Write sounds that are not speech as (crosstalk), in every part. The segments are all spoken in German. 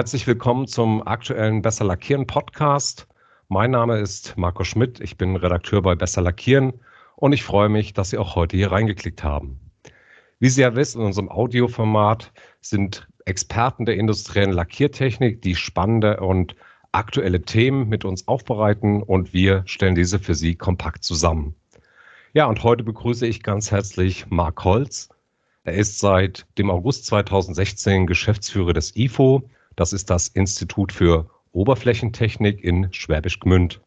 herzlich willkommen zum aktuellen Besser Lackieren Podcast. Mein Name ist Marco Schmidt, ich bin Redakteur bei Besser Lackieren und ich freue mich, dass Sie auch heute hier reingeklickt haben. Wie Sie ja wissen, in unserem Audioformat sind Experten der industriellen Lackiertechnik, die spannende und aktuelle Themen mit uns aufbereiten und wir stellen diese für Sie kompakt zusammen. Ja, und heute begrüße ich ganz herzlich Marc Holz. Er ist seit dem August 2016 Geschäftsführer des IFO. Das ist das Institut für Oberflächentechnik in Schwäbisch Gmünd.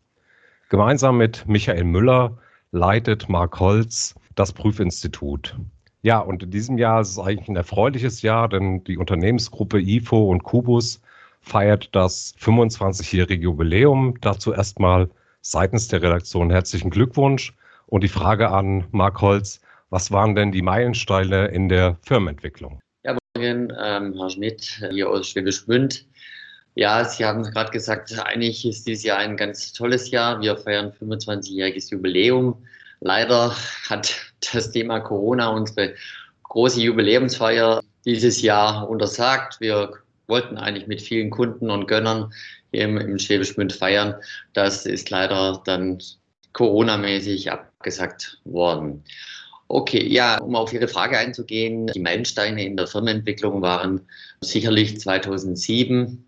Gemeinsam mit Michael Müller leitet Marc Holz das Prüfinstitut. Ja, und in diesem Jahr ist es eigentlich ein erfreuliches Jahr, denn die Unternehmensgruppe IFO und Kubus feiert das 25-jährige Jubiläum. Dazu erstmal seitens der Redaktion herzlichen Glückwunsch. Und die Frage an Marc Holz, was waren denn die Meilensteine in der Firmenentwicklung? Morgen, ähm, Herr Schmidt, hier aus Schwäbisch Gmünd. Ja, Sie haben gerade gesagt, eigentlich ist dieses Jahr ein ganz tolles Jahr. Wir feiern 25-jähriges Jubiläum. Leider hat das Thema Corona unsere große Jubiläumsfeier dieses Jahr untersagt. Wir wollten eigentlich mit vielen Kunden und Gönnern im, im Schwäbisch Gmünd feiern. Das ist leider dann Corona-mäßig abgesagt worden. Okay, ja, um auf Ihre Frage einzugehen, die Meilensteine in der Firmenentwicklung waren sicherlich 2007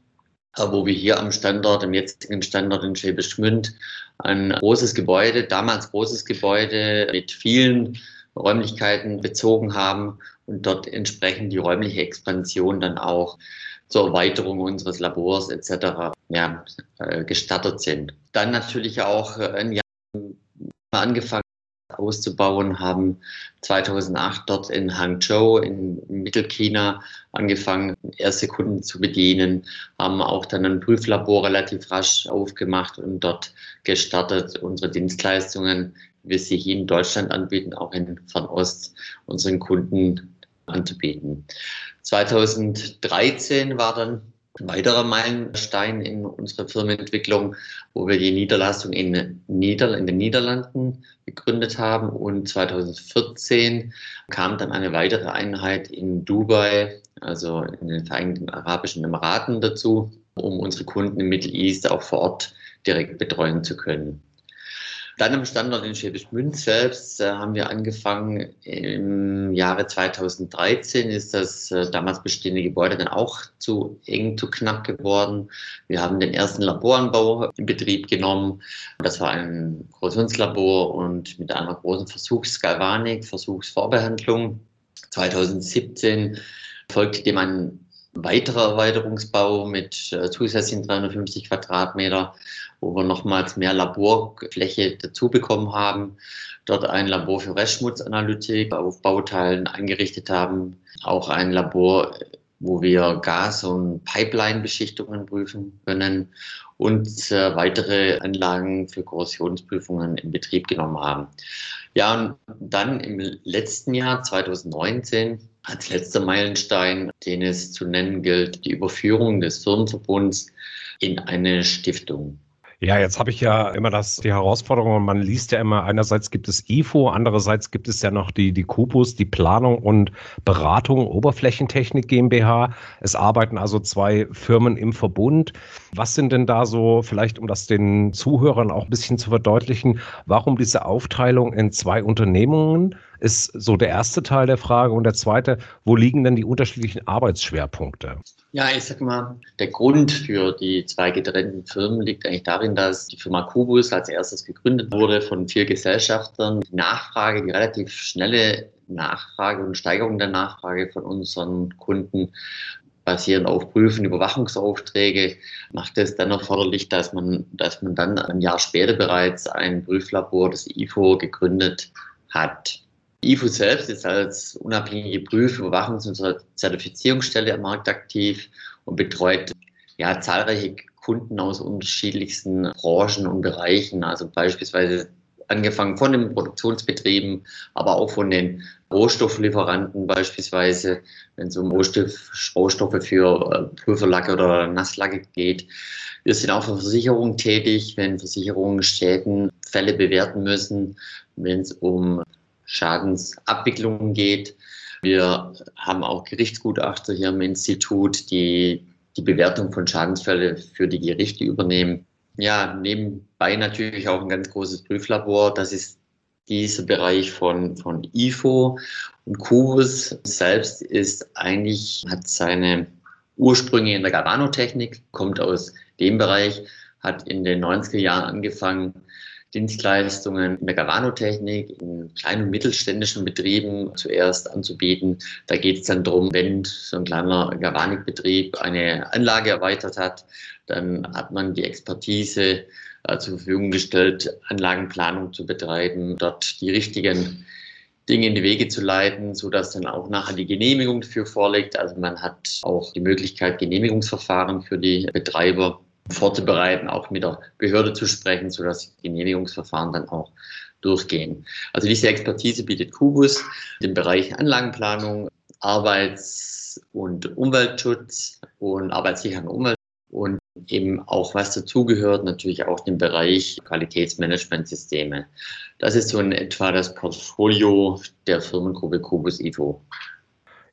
wo wir hier am Standort, im jetzigen Standort in Schwäbisch Gmünd, ein großes Gebäude, damals großes Gebäude mit vielen Räumlichkeiten bezogen haben und dort entsprechend die räumliche Expansion dann auch zur Erweiterung unseres Labors etc. Ja, äh, gestartet sind. Dann natürlich auch ein Jahr angefangen auszubauen, haben 2008 dort in Hangzhou in Mittelchina angefangen, erste Kunden zu bedienen, haben auch dann ein Prüflabor relativ rasch aufgemacht und dort gestartet, unsere Dienstleistungen, wie wir sie hier in Deutschland anbieten, auch in Fernost unseren Kunden anzubieten. 2013 war dann ein weiterer Meilenstein in unserer Firmenentwicklung, wo wir die Niederlassung in, Nieder in den Niederlanden gegründet haben. Und 2014 kam dann eine weitere Einheit in Dubai, also in den Vereinigten Arabischen Emiraten dazu, um unsere Kunden im Middle East auch vor Ort direkt betreuen zu können. Dann am Standort in Schwäbisch Gmünd selbst äh, haben wir angefangen im Jahre 2013 ist das äh, damals bestehende Gebäude dann auch zu eng, zu knapp geworden. Wir haben den ersten Laboranbau in Betrieb genommen. Das war ein Korrosionslabor und mit einer großen Versuchsgalvanik, Versuchsvorbehandlung. 2017 folgte dem ein weiterer Erweiterungsbau mit äh, zusätzlichen 350 Quadratmeter, wo wir nochmals mehr Laborfläche dazu bekommen haben. Dort ein Labor für Restschmutzanalytik auf Bauteilen eingerichtet haben. Auch ein Labor, wo wir Gas- und Pipeline-Beschichtungen prüfen können und äh, weitere Anlagen für Korrosionsprüfungen in Betrieb genommen haben. Ja, und dann im letzten Jahr, 2019, als letzter Meilenstein, den es zu nennen gilt, die Überführung des Firmenverbunds in eine Stiftung. Ja, jetzt habe ich ja immer das, die Herausforderung, man liest ja immer, einerseits gibt es IFO, andererseits gibt es ja noch die, die Kubus, die Planung und Beratung Oberflächentechnik GmbH. Es arbeiten also zwei Firmen im Verbund. Was sind denn da so, vielleicht um das den Zuhörern auch ein bisschen zu verdeutlichen, warum diese Aufteilung in zwei Unternehmungen? ist so der erste Teil der Frage. Und der zweite, wo liegen denn die unterschiedlichen Arbeitsschwerpunkte? Ja, ich sag mal, der Grund für die zwei getrennten Firmen liegt eigentlich darin, dass die Firma Kubus als erstes gegründet wurde von vier Gesellschaftern. Die Nachfrage, die relativ schnelle Nachfrage und Steigerung der Nachfrage von unseren Kunden basierend auf Prüfen, Überwachungsaufträge, macht es dann erforderlich, dass man, dass man dann ein Jahr später bereits ein Prüflabor, das IFO, gegründet hat. IFU selbst ist als unabhängige Prüf-, Überwachungs- und Zertifizierungsstelle am Markt aktiv und betreut ja, zahlreiche Kunden aus unterschiedlichsten Branchen und Bereichen, also beispielsweise angefangen von den Produktionsbetrieben, aber auch von den Rohstofflieferanten beispielsweise, wenn es um Rohstoff, Rohstoffe für äh, Pulverlacke oder Nasslacke geht. Wir sind auch für Versicherungen tätig, wenn Versicherungen Schäden, Fälle bewerten müssen, wenn es um Schadensabwicklung geht. Wir haben auch Gerichtsgutachter hier im Institut, die die Bewertung von Schadensfällen für die Gerichte übernehmen. Ja, nebenbei natürlich auch ein ganz großes Prüflabor. Das ist dieser Bereich von, von IFO und Kubus selbst ist eigentlich, hat seine Ursprünge in der Galvanotechnik, kommt aus dem Bereich, hat in den 90er Jahren angefangen, Dienstleistungen in der Galvanotechnik in kleinen und mittelständischen Betrieben zuerst anzubieten. Da geht es dann darum, wenn so ein kleiner Galvanikbetrieb eine Anlage erweitert hat, dann hat man die Expertise äh, zur Verfügung gestellt, Anlagenplanung zu betreiben, dort die richtigen Dinge in die Wege zu leiten, so dass dann auch nachher die Genehmigung dafür vorliegt. Also man hat auch die Möglichkeit, Genehmigungsverfahren für die Betreiber vorzubereiten, auch mit der Behörde zu sprechen, sodass die Genehmigungsverfahren dann auch durchgehen. Also diese Expertise bietet Kubus im Bereich Anlagenplanung, Arbeits- und Umweltschutz und arbeitssicheren Umwelt und eben auch was dazugehört, natürlich auch den Bereich Qualitätsmanagementsysteme. Das ist so in etwa das Portfolio der Firmengruppe Kubus IFO.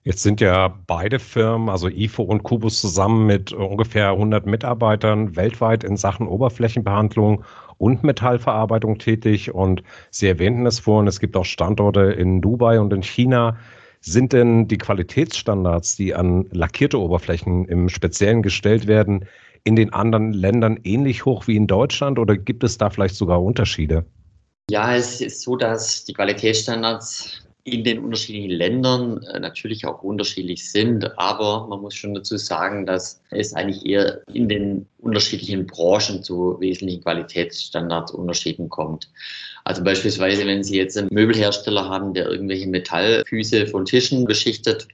Jetzt sind ja beide Firmen, also IFO und Kubus, zusammen mit ungefähr 100 Mitarbeitern weltweit in Sachen Oberflächenbehandlung und Metallverarbeitung tätig. Und Sie erwähnten es vorhin, es gibt auch Standorte in Dubai und in China. Sind denn die Qualitätsstandards, die an lackierte Oberflächen im Speziellen gestellt werden, in den anderen Ländern ähnlich hoch wie in Deutschland oder gibt es da vielleicht sogar Unterschiede? Ja, es ist so, dass die Qualitätsstandards in den unterschiedlichen Ländern äh, natürlich auch unterschiedlich sind, aber man muss schon dazu sagen, dass es eigentlich eher in den unterschiedlichen Branchen zu wesentlichen Qualitätsstandardsunterschieden kommt. Also beispielsweise, wenn Sie jetzt einen Möbelhersteller haben, der irgendwelche Metallfüße von Tischen beschichtet,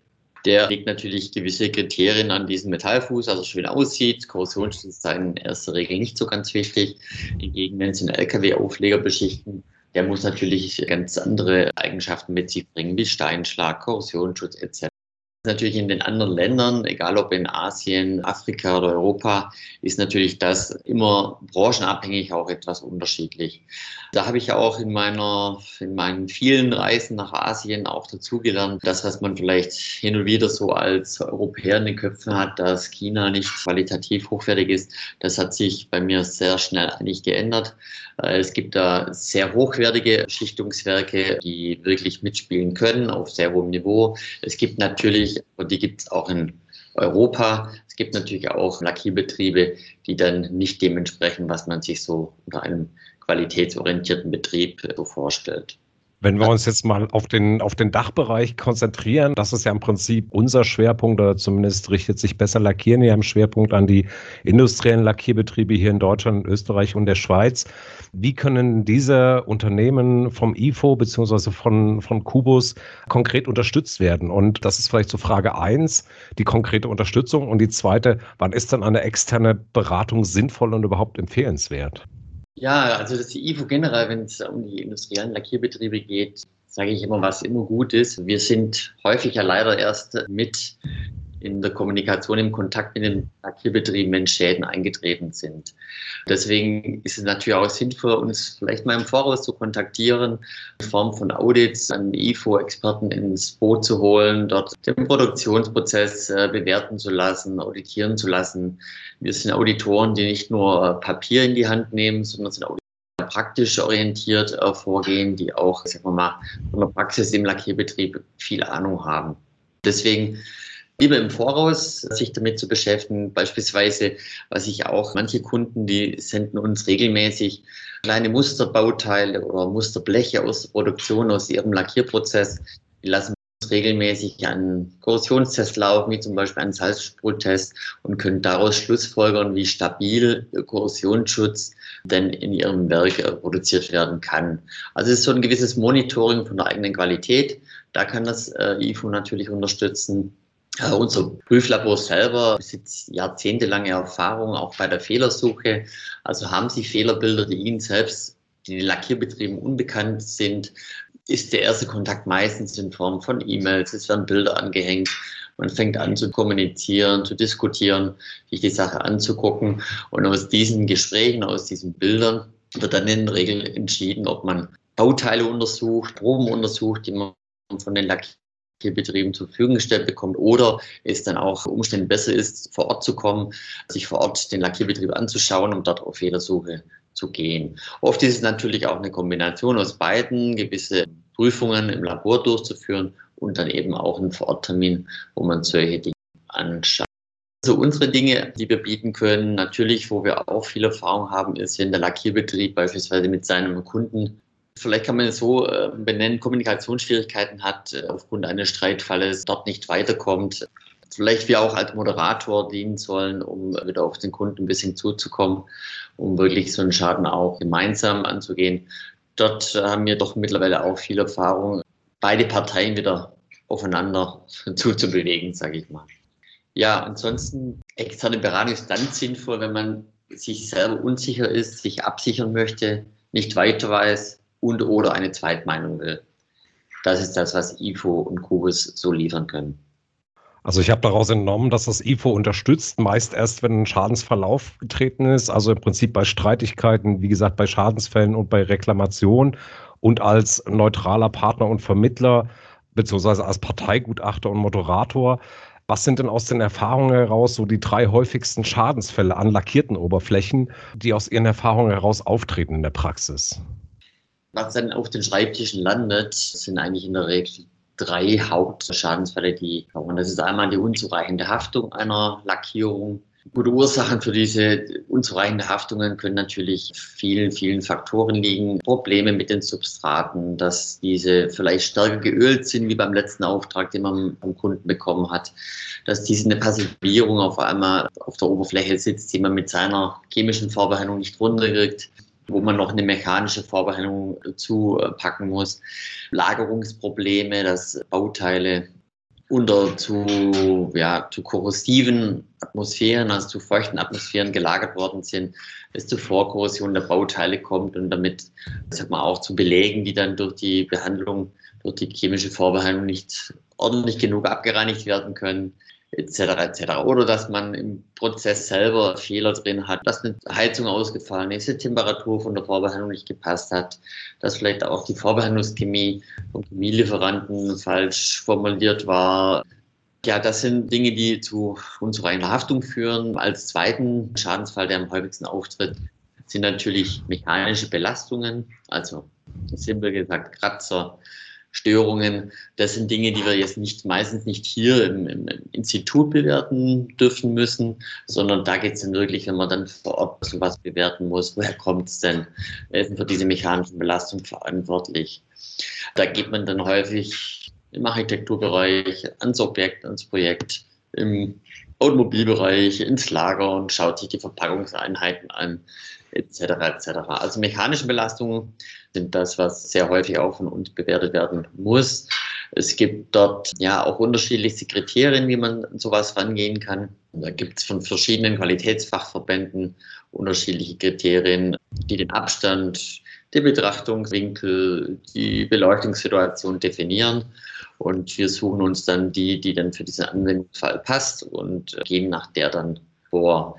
der legt natürlich gewisse Kriterien an diesen Metallfuß, also schön aussieht. Korrosionsschutz ist in erster Regel nicht so ganz wichtig. Hingegen, wenn Sie einen LKW-Aufleger beschichten, der muss natürlich ganz andere Eigenschaften mit sich bringen, wie Steinschlag, Korrosionsschutz etc natürlich in den anderen Ländern, egal ob in Asien, Afrika oder Europa, ist natürlich das immer branchenabhängig auch etwas unterschiedlich. Da habe ich auch in meiner, in meinen vielen Reisen nach Asien auch dazugelernt, das, was man vielleicht hin und wieder so als Europäer in den Köpfen hat, dass China nicht qualitativ hochwertig ist, das hat sich bei mir sehr schnell eigentlich geändert. Äh, es gibt da sehr hochwertige Schichtungswerke, die wirklich mitspielen können auf sehr hohem Niveau. Es gibt natürlich, und die gibt es auch in Europa, es gibt natürlich auch Lackierbetriebe, die dann nicht dementsprechend, was man sich so unter einem qualitätsorientierten Betrieb so vorstellt. Wenn wir uns jetzt mal auf den, auf den Dachbereich konzentrieren, das ist ja im Prinzip unser Schwerpunkt, oder zumindest richtet sich besser Lackieren ja im Schwerpunkt an die industriellen Lackierbetriebe hier in Deutschland, Österreich und der Schweiz. Wie können diese Unternehmen vom IFO beziehungsweise von, von Kubus konkret unterstützt werden? Und das ist vielleicht so Frage eins, die konkrete Unterstützung. Und die zweite, wann ist dann eine externe Beratung sinnvoll und überhaupt empfehlenswert? Ja, also das IFO generell, wenn es um die industriellen Lackierbetriebe geht, sage ich immer, was immer gut ist. Wir sind häufig ja leider erst mit in der Kommunikation, im Kontakt mit den Lackierbetrieben, Schäden eingetreten sind. Deswegen ist es natürlich auch sinnvoll, uns vielleicht mal im Voraus zu kontaktieren, in Form von Audits an IFO-Experten ins Boot zu holen, dort den Produktionsprozess äh, bewerten zu lassen, auditieren zu lassen. Wir sind Auditoren, die nicht nur Papier in die Hand nehmen, sondern sind Auditoren, praktisch orientiert äh, vorgehen, die auch, sagen wir mal, von der Praxis im Lackierbetrieb viel Ahnung haben. Deswegen lieber im Voraus sich damit zu beschäftigen. Beispielsweise, was ich auch, manche Kunden, die senden uns regelmäßig kleine Musterbauteile oder Musterbleche aus der Produktion, aus ihrem Lackierprozess. Die lassen uns regelmäßig einen Korrosionstest laufen, wie zum Beispiel einen Salzsprühtest und können daraus schlussfolgern, wie stabil Korrosionsschutz denn in ihrem Werk produziert werden kann. Also es ist so ein gewisses Monitoring von der eigenen Qualität. Da kann das äh, IFO natürlich unterstützen. Uh, unser Prüflabor selber besitzt jahrzehntelange Erfahrung auch bei der Fehlersuche. Also haben Sie Fehlerbilder, die Ihnen selbst, die den Lackierbetrieben unbekannt sind, ist der erste Kontakt meistens in Form von E-Mails, es werden Bilder angehängt. Man fängt an zu kommunizieren, zu diskutieren, sich die Sache anzugucken. Und aus diesen Gesprächen, aus diesen Bildern wird dann in der Regel entschieden, ob man Bauteile untersucht, Proben untersucht, die man von den Lackierern Betrieben zur Verfügung gestellt bekommt oder es dann auch Umständen besser ist, vor Ort zu kommen, sich vor Ort den Lackierbetrieb anzuschauen und dort auf Fehlersuche zu gehen. Oft ist es natürlich auch eine Kombination aus beiden, gewisse Prüfungen im Labor durchzuführen und dann eben auch einen Vororttermin, wo man solche Dinge anschaut. Also unsere Dinge, die wir bieten können, natürlich, wo wir auch viel Erfahrung haben, ist, wenn der Lackierbetrieb beispielsweise mit seinem Kunden vielleicht kann man es so äh, benennen, Kommunikationsschwierigkeiten hat, äh, aufgrund eines Streitfalles dort nicht weiterkommt. Vielleicht wir auch als Moderator dienen sollen, um wieder auf den Kunden ein bisschen zuzukommen, um wirklich so einen Schaden auch gemeinsam anzugehen. Dort haben wir doch mittlerweile auch viel Erfahrung, beide Parteien wieder aufeinander (laughs) zuzubewegen, sage ich mal. Ja, ansonsten externe Beratung ist dann sinnvoll, wenn man sich selber unsicher ist, sich absichern möchte, nicht weiter weiß und oder eine Zweitmeinung will. Das ist das, was IFO und Kubus so liefern können. Also ich habe daraus entnommen, dass das IFO unterstützt, meist erst, wenn ein Schadensverlauf getreten ist, also im Prinzip bei Streitigkeiten, wie gesagt, bei Schadensfällen und bei Reklamationen und als neutraler Partner und Vermittler beziehungsweise als Parteigutachter und Moderator was sind denn aus den Erfahrungen heraus so die drei häufigsten Schadensfälle an lackierten Oberflächen, die aus Ihren Erfahrungen heraus auftreten in der Praxis? Was dann auf den Schreibtischen landet, sind eigentlich in der Regel drei Hauptschadensfälle, die kommen. Das ist einmal die unzureichende Haftung einer Lackierung, Gute Ursachen für diese unzureichende Haftungen können natürlich vielen, vielen Faktoren liegen. Probleme mit den Substraten, dass diese vielleicht stärker geölt sind wie beim letzten Auftrag, den man vom Kunden bekommen hat, dass diese eine Passivierung auf einmal auf der Oberfläche sitzt, die man mit seiner chemischen Vorbehandlung nicht runterkriegt wo man noch eine mechanische Vorbehandlung zupacken muss. Lagerungsprobleme, dass Bauteile unter zu, ja, zu korrosiven Atmosphären, also zu feuchten Atmosphären gelagert worden sind, es zu Vorkorrosion der Bauteile kommt und damit, sag mal, auch zu Belägen, die dann durch die Behandlung, durch die chemische Vorbehandlung nicht ordentlich genug abgereinigt werden können etc. etc. Oder dass man im Prozess selber Fehler drin hat, dass eine Heizung ausgefallen ist, die Temperatur von der Vorbehandlung nicht gepasst hat, dass vielleicht auch die Vorbehandlungschemie vom Chemielieferanten falsch formuliert war. Ja, das sind Dinge, die zu unzureichender Haftung führen. Als zweiten Schadensfall, der am häufigsten auftritt, sind natürlich mechanische Belastungen, also simpel gesagt Kratzer, Störungen. Das sind Dinge, die wir jetzt nicht meistens nicht hier im, im Institut bewerten dürfen müssen, sondern da geht es dann wirklich, wenn man dann vor Ort sowas bewerten muss, woher kommt es denn? Wer ist denn für diese mechanischen Belastungen verantwortlich? Da geht man dann häufig im Architekturbereich ans Objekt, ans Projekt, im Automobilbereich, ins Lager und schaut sich die Verpackungseinheiten an, etc. etc. Also mechanische Belastungen sind das, was sehr häufig auch von uns bewertet werden muss. Es gibt dort ja auch unterschiedlichste Kriterien, wie man an sowas rangehen kann. Da gibt es von verschiedenen Qualitätsfachverbänden unterschiedliche Kriterien, die den Abstand, den Betrachtungswinkel, die Beleuchtungssituation definieren. Und wir suchen uns dann die, die dann für diesen Anwendungsfall passt und gehen nach der dann vor.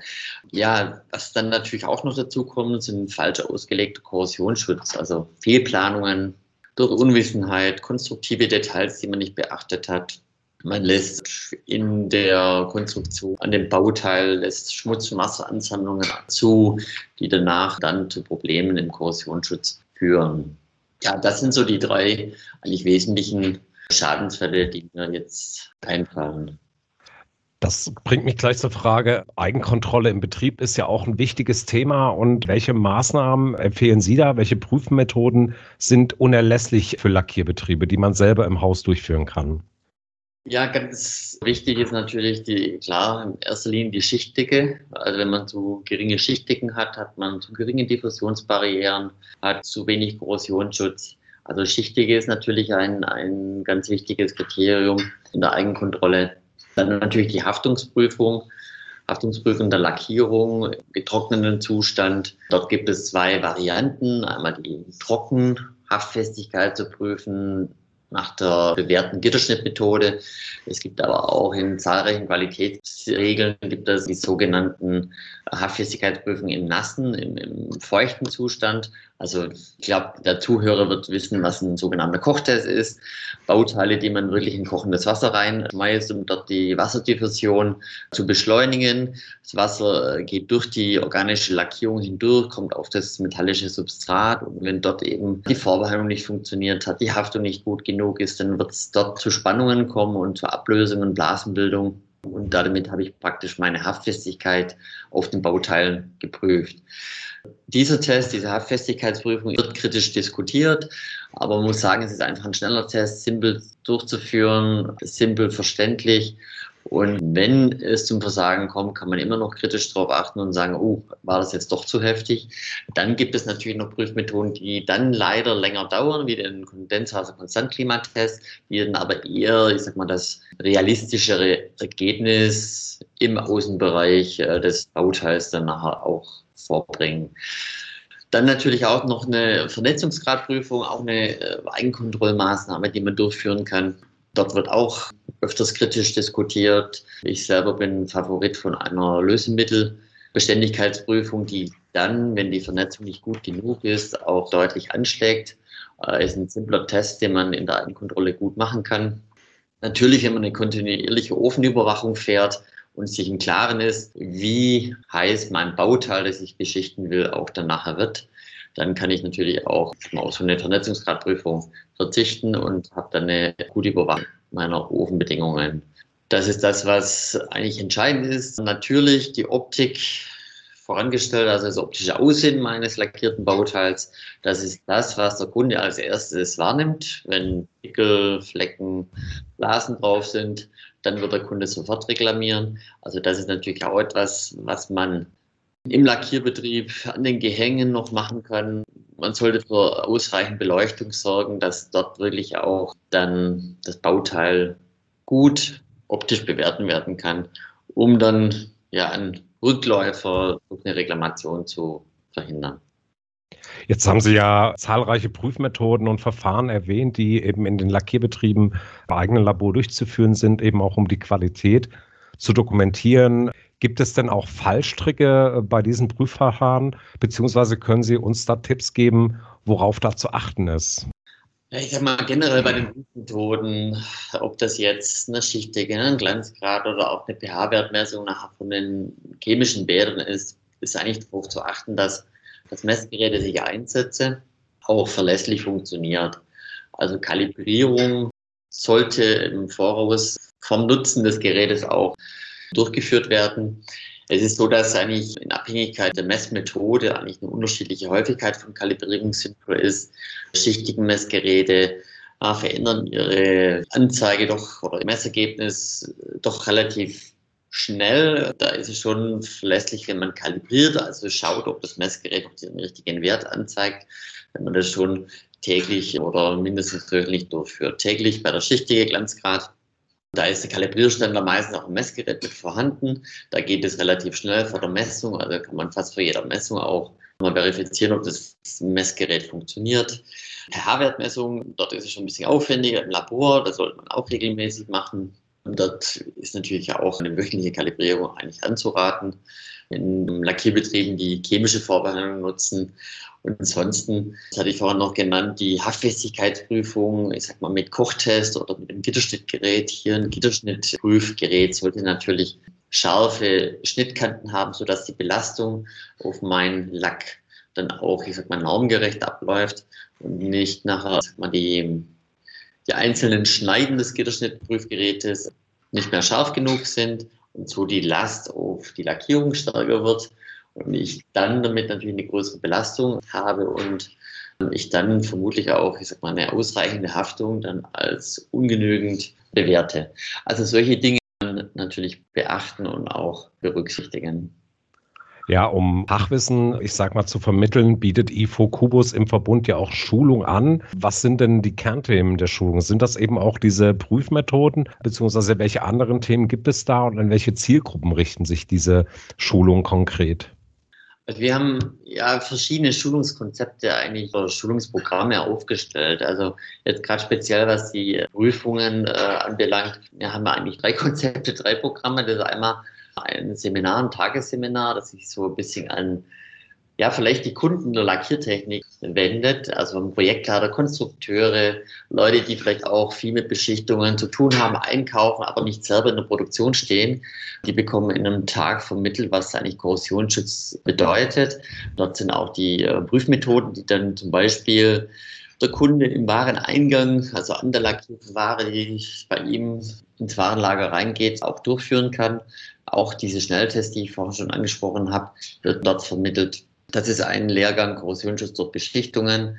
Ja, was dann natürlich auch noch dazu kommt, sind falsch ausgelegte Korrosionsschutz, also Fehlplanungen durch Unwissenheit, konstruktive Details, die man nicht beachtet hat. Man lässt in der Konstruktion an dem Bauteil lässt Schmutz- und Wasseransammlungen zu, die danach dann zu Problemen im Korrosionsschutz führen. Ja, das sind so die drei eigentlich wesentlichen Schadensfälle, die mir jetzt einfallen. Das bringt mich gleich zur Frage, Eigenkontrolle im Betrieb ist ja auch ein wichtiges Thema. Und welche Maßnahmen empfehlen Sie da? Welche Prüfmethoden sind unerlässlich für Lackierbetriebe, die man selber im Haus durchführen kann? Ja, ganz wichtig ist natürlich die, klar, in erster Linie die Schichtdicke. Also wenn man zu geringe Schichtdicken hat, hat man zu geringe Diffusionsbarrieren, hat zu wenig Korrosionsschutz. Also Schichtdicke ist natürlich ein, ein ganz wichtiges Kriterium in der Eigenkontrolle. Dann natürlich die Haftungsprüfung. Haftungsprüfung der Lackierung, getrockneten Zustand. Dort gibt es zwei Varianten. Einmal die Trockenhaftfestigkeit zu prüfen nach der bewährten Gitterschnittmethode. Es gibt aber auch in zahlreichen Qualitätsregeln gibt es die sogenannten Haftfestigkeitsprüfungen im nassen, im, im feuchten Zustand. Also ich glaube, der Zuhörer wird wissen, was ein sogenannter Kochtest ist. Bauteile, die man wirklich in kochendes Wasser reinschmeißt, um dort die Wasserdiffusion zu beschleunigen. Das Wasser geht durch die organische Lackierung hindurch, kommt auf das metallische Substrat und wenn dort eben die Vorbehandlung nicht funktioniert hat, die Haftung nicht gut genug ist, dann wird es dort zu Spannungen kommen und zu Ablösungen, Blasenbildung. Und damit habe ich praktisch meine Haftfestigkeit auf den Bauteilen geprüft. Dieser Test, diese Haftfestigkeitsprüfung wird kritisch diskutiert, aber man muss sagen, es ist einfach ein schneller Test, simpel durchzuführen, simpel verständlich. Und wenn es zum Versagen kommt, kann man immer noch kritisch darauf achten und sagen, oh, war das jetzt doch zu heftig? Dann gibt es natürlich noch Prüfmethoden, die dann leider länger dauern, wie den Kondenswasser-Konstantklimatest, die dann aber eher, ich sag mal, das realistischere Ergebnis im Außenbereich äh, des Bauteils dann nachher auch vorbringen. Dann natürlich auch noch eine Vernetzungsgradprüfung, auch eine äh, Eigenkontrollmaßnahme, die man durchführen kann. Dort wird auch öfters kritisch diskutiert. Ich selber bin Favorit von einer Lösemittelbeständigkeitsprüfung, die dann, wenn die Vernetzung nicht gut genug ist, auch deutlich anschlägt. Äh, ist ein simpler Test, den man in der Eigenkontrolle gut machen kann. Natürlich, wenn man eine kontinuierliche Ofenüberwachung fährt, und sich im Klaren ist, wie heiß mein Bauteil, das ich beschichten will, auch dann nachher wird, dann kann ich natürlich auch auf so eine Vernetzungsgradprüfung verzichten und habe dann eine gute Überwachung meiner Ofenbedingungen. Das ist das, was eigentlich entscheidend ist. Natürlich die Optik vorangestellt, also das optische Aussehen meines lackierten Bauteils. Das ist das, was der Kunde als erstes wahrnimmt. Wenn Pickel, Flecken, Blasen drauf sind, dann wird der Kunde sofort reklamieren. Also das ist natürlich auch etwas, was man im Lackierbetrieb an den Gehängen noch machen kann. Man sollte für ausreichend Beleuchtung sorgen, dass dort wirklich auch dann das Bauteil gut optisch bewerten werden kann, um dann ja einen Rückläufer durch eine Reklamation zu verhindern. Jetzt haben Sie ja zahlreiche Prüfmethoden und Verfahren erwähnt, die eben in den Lackierbetrieben bei eigenen Labor durchzuführen sind, eben auch um die Qualität zu dokumentieren. Gibt es denn auch Fallstricke bei diesen Prüfverfahren, beziehungsweise können Sie uns da Tipps geben, worauf da zu achten ist? Ich sag mal generell bei den Prüfmethoden, ob das jetzt eine Schichtdecke, ein Glanzgrad oder auch eine pH-Wertmessung nachher von den chemischen Bädern ist, ist eigentlich darauf zu achten, dass das Messgerät, das ich einsetze, auch verlässlich funktioniert. Also Kalibrierung sollte im Voraus vom Nutzen des Gerätes auch durchgeführt werden. Es ist so, dass eigentlich in Abhängigkeit der Messmethode eigentlich eine unterschiedliche Häufigkeit von Kalibrierung sinnvoll ist. Schichtigen Messgeräte äh, verändern ihre Anzeige doch oder Messergebnis doch relativ schnell. Da ist es schon verlässlich, wenn man kalibriert, also schaut, ob das Messgerät auch den richtigen Wert anzeigt, wenn man das schon täglich oder mindestens wöchentlich durchführt. Täglich bei der schichtige Glanzgrad. Da ist der Kalibrierständer meistens auch im Messgerät mit vorhanden. Da geht es relativ schnell vor der Messung, also kann man fast vor jeder Messung auch mal verifizieren, ob das Messgerät funktioniert. pH-Wertmessung, dort ist es schon ein bisschen aufwendiger im Labor, das sollte man auch regelmäßig machen. Und dort ist natürlich auch eine wöchentliche Kalibrierung eigentlich anzuraten. In Lackierbetrieben, die chemische Vorbehandlung nutzen. Und ansonsten, das hatte ich vorhin noch genannt, die Haftfestigkeitsprüfung, ich sag mal mit Kochtest oder mit einem Gitterschnittgerät. Hier ein Gitterschnittprüfgerät sollte natürlich scharfe Schnittkanten haben, sodass die Belastung auf meinen Lack dann auch, ich sag mal, normgerecht abläuft und nicht nachher, sag mal, die die einzelnen Schneiden des Gitterschnittprüfgerätes nicht mehr scharf genug sind und so die Last auf die Lackierung stärker wird und ich dann damit natürlich eine größere Belastung habe und ich dann vermutlich auch, ich sag mal, eine ausreichende Haftung dann als ungenügend bewerte. Also solche Dinge natürlich beachten und auch berücksichtigen. Ja, um Fachwissen, ich sag mal, zu vermitteln, bietet IFO Kubus im Verbund ja auch Schulung an. Was sind denn die Kernthemen der Schulung? Sind das eben auch diese Prüfmethoden, beziehungsweise welche anderen Themen gibt es da und an welche Zielgruppen richten sich diese Schulungen konkret? Also wir haben ja verschiedene Schulungskonzepte eigentlich oder Schulungsprogramme aufgestellt. Also jetzt gerade speziell was die Prüfungen äh, anbelangt, wir haben eigentlich drei Konzepte, drei Programme. Das ist einmal ein Seminar, ein Tagesseminar, das sich so ein bisschen an ja, vielleicht die Kunden der Lackiertechnik wendet, also Projektleiter, Konstrukteure, Leute, die vielleicht auch viel mit Beschichtungen zu tun haben, einkaufen, aber nicht selber in der Produktion stehen, die bekommen in einem Tag vermittelt, was eigentlich Korrosionsschutz bedeutet. Dort sind auch die äh, Prüfmethoden, die dann zum Beispiel der Kunde im Wareneingang, also an der lackierten Ware, die bei ihm ins Warenlager reingeht, auch durchführen kann. Auch diese Schnelltests, die ich vorhin schon angesprochen habe, wird dort vermittelt. Das ist ein Lehrgang Korrosionsschutz durch Beschichtungen.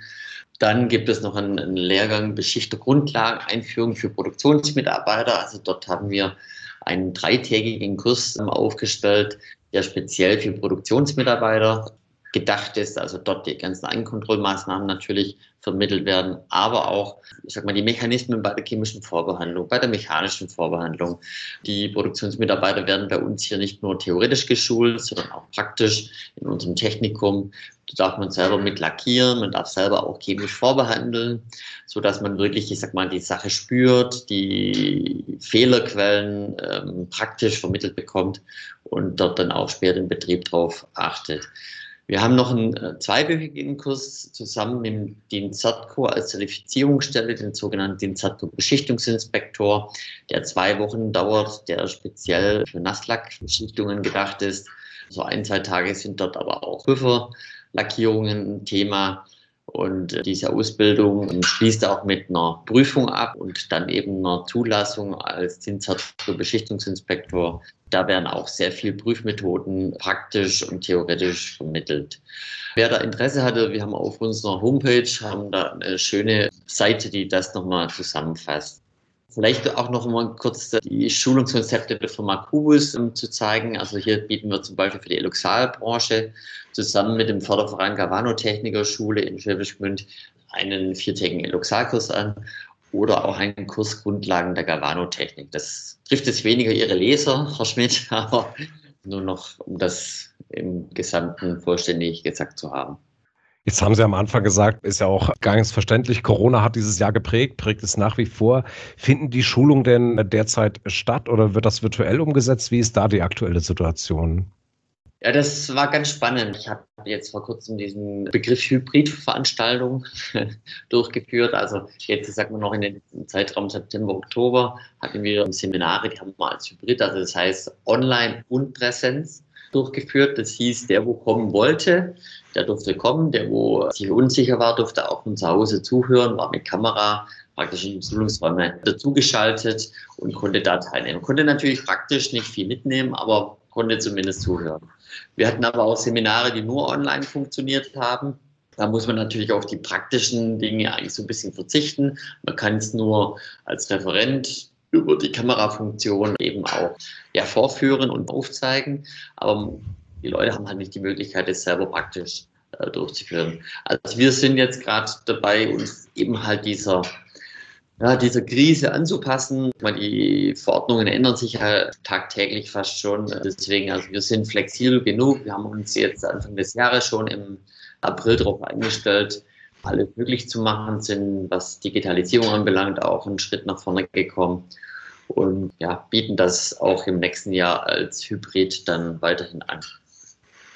Dann gibt es noch einen, einen Lehrgang Beschichter Grundlagen, Einführung für Produktionsmitarbeiter. Also dort haben wir einen dreitägigen Kurs aufgestellt, der speziell für Produktionsmitarbeiter gedacht ist, also dort die ganzen Eigenkontrollmaßnahmen natürlich vermittelt werden, aber auch, ich sag mal, die Mechanismen bei der chemischen Vorbehandlung, bei der mechanischen Vorbehandlung. Die Produktionsmitarbeiter werden bei uns hier nicht nur theoretisch geschult, sondern auch praktisch in unserem Technikum. Da darf man selber mit lackieren, man darf selber auch chemisch vorbehandeln, so dass man wirklich, ich sag mal, die Sache spürt, die Fehlerquellen ähm, praktisch vermittelt bekommt und dort dann auch später im Betrieb drauf achtet. Wir haben noch einen äh, zweiwöchigen Kurs zusammen mit dem DIN-ZATCO als Zertifizierungsstelle, den sogenannten DIN-ZATCO-Beschichtungsinspektor, der zwei Wochen dauert, der speziell für Nasslackbeschichtungen gedacht ist. So ein, zwei Tage sind dort aber auch Prüferlackierungen ein Thema. Und diese Ausbildung schließt auch mit einer Prüfung ab und dann eben einer Zulassung als Zinszertifikat-Beschichtungsinspektor. Da werden auch sehr viele Prüfmethoden praktisch und theoretisch vermittelt. Wer da Interesse hatte, wir haben auf unserer Homepage haben da eine schöne Seite, die das nochmal zusammenfasst. Vielleicht auch noch mal kurz die Schulungskonzepte der Firma Kubus um, zu zeigen. Also hier bieten wir zum Beispiel für die Eluxalbranche zusammen mit dem Förderverein Gavano Technikerschule in Schwäbisch Gmünd einen viertägigen Eluxalkurs an oder auch einen Kurs Grundlagen der Galvanotechnik. Das trifft jetzt weniger Ihre Leser, Herr Schmidt, (laughs) aber nur noch, um das im Gesamten vollständig gesagt zu haben. Jetzt haben Sie am Anfang gesagt, ist ja auch ganz verständlich, Corona hat dieses Jahr geprägt, prägt es nach wie vor. Finden die Schulungen denn derzeit statt oder wird das virtuell umgesetzt? Wie ist da die aktuelle Situation? Ja, das war ganz spannend. Ich habe jetzt vor kurzem diesen Begriff Hybridveranstaltung (laughs) durchgeführt. Also jetzt sagt man noch in den Zeitraum September, Oktober hatten wir Seminare, die haben wir als Hybrid, also das heißt Online und Präsenz durchgeführt. Das hieß, der, wo kommen wollte, der durfte kommen. Der, wo sich unsicher war, durfte auch von zu Hause zuhören, war mit Kamera praktisch in Schulungsräume dazugeschaltet und konnte da teilnehmen. Konnte natürlich praktisch nicht viel mitnehmen, aber konnte zumindest zuhören. Wir hatten aber auch Seminare, die nur online funktioniert haben. Da muss man natürlich auf die praktischen Dinge eigentlich so ein bisschen verzichten. Man kann es nur als Referent über die Kamerafunktion eben auch ja, vorführen und aufzeigen. Aber die Leute haben halt nicht die Möglichkeit, es selber praktisch äh, durchzuführen. Also wir sind jetzt gerade dabei, uns eben halt dieser, ja, dieser Krise anzupassen. Die Verordnungen ändern sich ja tagtäglich fast schon. Deswegen, also wir sind flexibel genug. Wir haben uns jetzt Anfang des Jahres schon im April darauf eingestellt, alles möglich zu machen, sind, was Digitalisierung anbelangt, auch einen Schritt nach vorne gekommen und ja, bieten das auch im nächsten Jahr als Hybrid dann weiterhin an.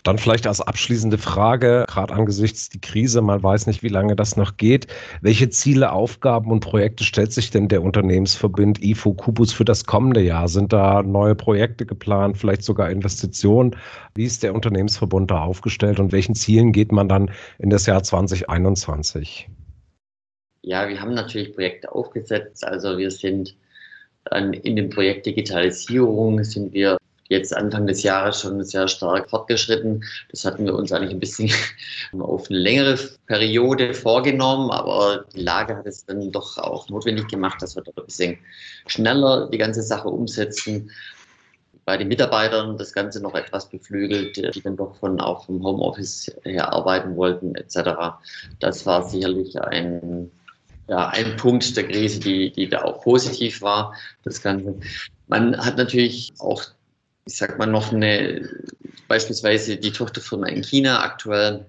Dann vielleicht als abschließende Frage, gerade angesichts die Krise, man weiß nicht, wie lange das noch geht. Welche Ziele, Aufgaben und Projekte stellt sich denn der Unternehmensverbund IFO Kubus für das kommende Jahr? Sind da neue Projekte geplant, vielleicht sogar Investitionen? Wie ist der Unternehmensverbund da aufgestellt und welchen Zielen geht man dann in das Jahr 2021? Ja, wir haben natürlich Projekte aufgesetzt. Also wir sind in dem Projekt Digitalisierung sind wir jetzt Anfang des Jahres schon sehr stark fortgeschritten. Das hatten wir uns eigentlich ein bisschen (laughs) auf eine längere Periode vorgenommen, aber die Lage hat es dann doch auch notwendig gemacht, dass wir dort ein bisschen schneller die ganze Sache umsetzen. Bei den Mitarbeitern das Ganze noch etwas beflügelt, die dann doch von auch vom Homeoffice her arbeiten wollten, etc. Das war sicherlich ein ja, ein Punkt der Krise, die, die da auch positiv war, das Ganze. Man hat natürlich auch, ich sag mal, noch eine, beispielsweise die Tochterfirma in China aktuell,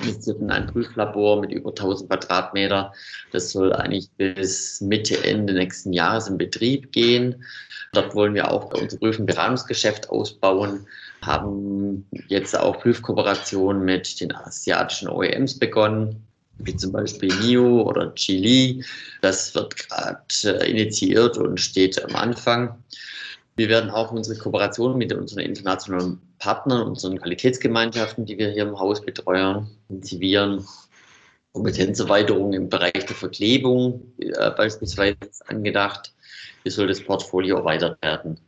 investiert ein Prüflabor mit über 1000 Quadratmeter. Das soll eigentlich bis Mitte, Ende nächsten Jahres in Betrieb gehen. Dort wollen wir auch unser Prüfenberatungsgeschäft ausbauen, haben jetzt auch Prüfkooperationen mit den asiatischen OEMs begonnen wie zum Beispiel NIO oder Chili. Das wird gerade äh, initiiert und steht am Anfang. Wir werden auch unsere Kooperation mit unseren internationalen Partnern, unseren Qualitätsgemeinschaften, die wir hier im Haus betreuen, intensivieren. Kompetenzerweiterung im Bereich der Verklebung äh, beispielsweise angedacht. Wie soll das Portfolio erweitert werden?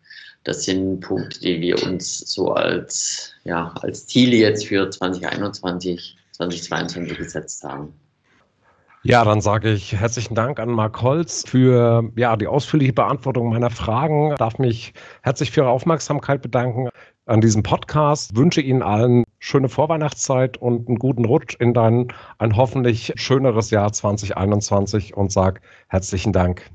Das sind Punkte, die wir uns so als, ja, als Ziele jetzt für 2021, 2022 gesetzt haben. Ja, dann sage ich herzlichen Dank an Marc Holz für ja, die ausführliche Beantwortung meiner Fragen. Ich darf mich herzlich für Ihre Aufmerksamkeit bedanken an diesem Podcast. Wünsche Ihnen allen schöne Vorweihnachtszeit und einen guten Rutsch in dein ein hoffentlich schöneres Jahr 2021 und sage herzlichen Dank.